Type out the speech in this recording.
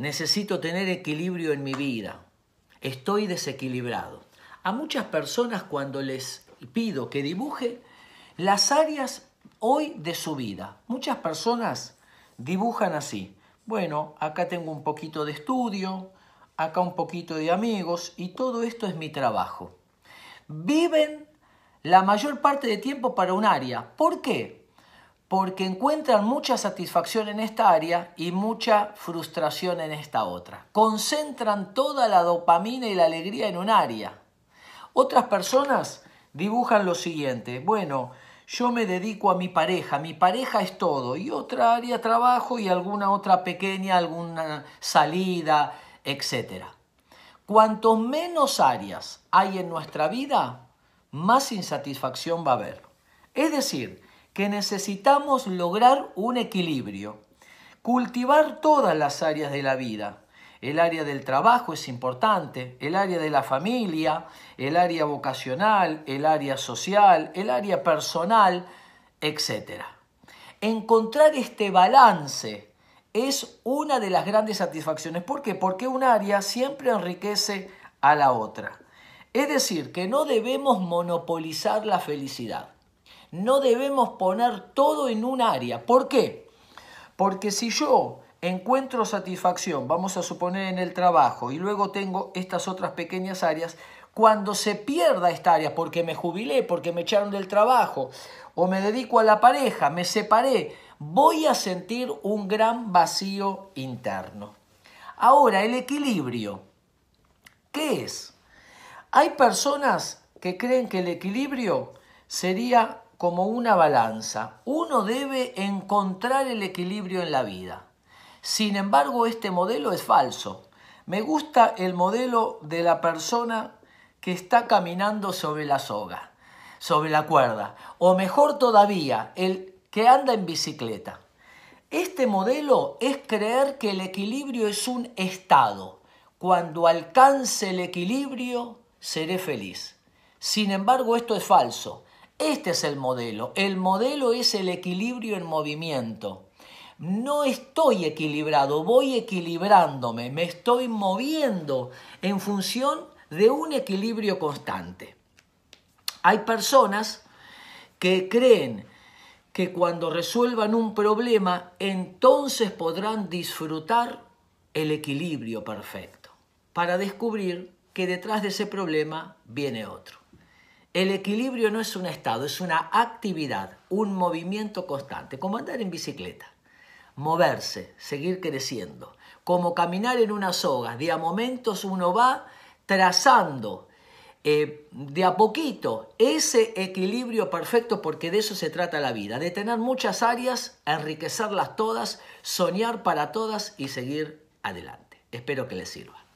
necesito tener equilibrio en mi vida, estoy desequilibrado. A muchas personas cuando les pido que dibuje las áreas hoy de su vida, muchas personas dibujan así. Bueno, acá tengo un poquito de estudio, acá un poquito de amigos y todo esto es mi trabajo. Viven la mayor parte de tiempo para un área. ¿Por qué? Porque encuentran mucha satisfacción en esta área y mucha frustración en esta otra. Concentran toda la dopamina y la alegría en un área. Otras personas dibujan lo siguiente. Bueno, yo me dedico a mi pareja, mi pareja es todo, y otra área trabajo y alguna otra pequeña, alguna salida, etc. Cuanto menos áreas hay en nuestra vida, más insatisfacción va a haber. Es decir, que necesitamos lograr un equilibrio, cultivar todas las áreas de la vida. El área del trabajo es importante, el área de la familia, el área vocacional, el área social, el área personal, etc. Encontrar este balance es una de las grandes satisfacciones. ¿Por qué? Porque un área siempre enriquece a la otra. Es decir, que no debemos monopolizar la felicidad. No debemos poner todo en un área. ¿Por qué? Porque si yo encuentro satisfacción, vamos a suponer en el trabajo, y luego tengo estas otras pequeñas áreas, cuando se pierda esta área porque me jubilé, porque me echaron del trabajo, o me dedico a la pareja, me separé, voy a sentir un gran vacío interno. Ahora, el equilibrio. ¿Qué es? Hay personas que creen que el equilibrio sería como una balanza. Uno debe encontrar el equilibrio en la vida. Sin embargo, este modelo es falso. Me gusta el modelo de la persona que está caminando sobre la soga, sobre la cuerda, o mejor todavía, el que anda en bicicleta. Este modelo es creer que el equilibrio es un estado. Cuando alcance el equilibrio, seré feliz. Sin embargo, esto es falso. Este es el modelo. El modelo es el equilibrio en movimiento. No estoy equilibrado, voy equilibrándome, me estoy moviendo en función de un equilibrio constante. Hay personas que creen que cuando resuelvan un problema, entonces podrán disfrutar el equilibrio perfecto, para descubrir que detrás de ese problema viene otro. El equilibrio no es un estado, es una actividad, un movimiento constante, como andar en bicicleta, moverse, seguir creciendo, como caminar en una soga. De a momentos uno va trazando eh, de a poquito ese equilibrio perfecto, porque de eso se trata la vida, de tener muchas áreas, enriquecerlas todas, soñar para todas y seguir adelante. Espero que les sirva.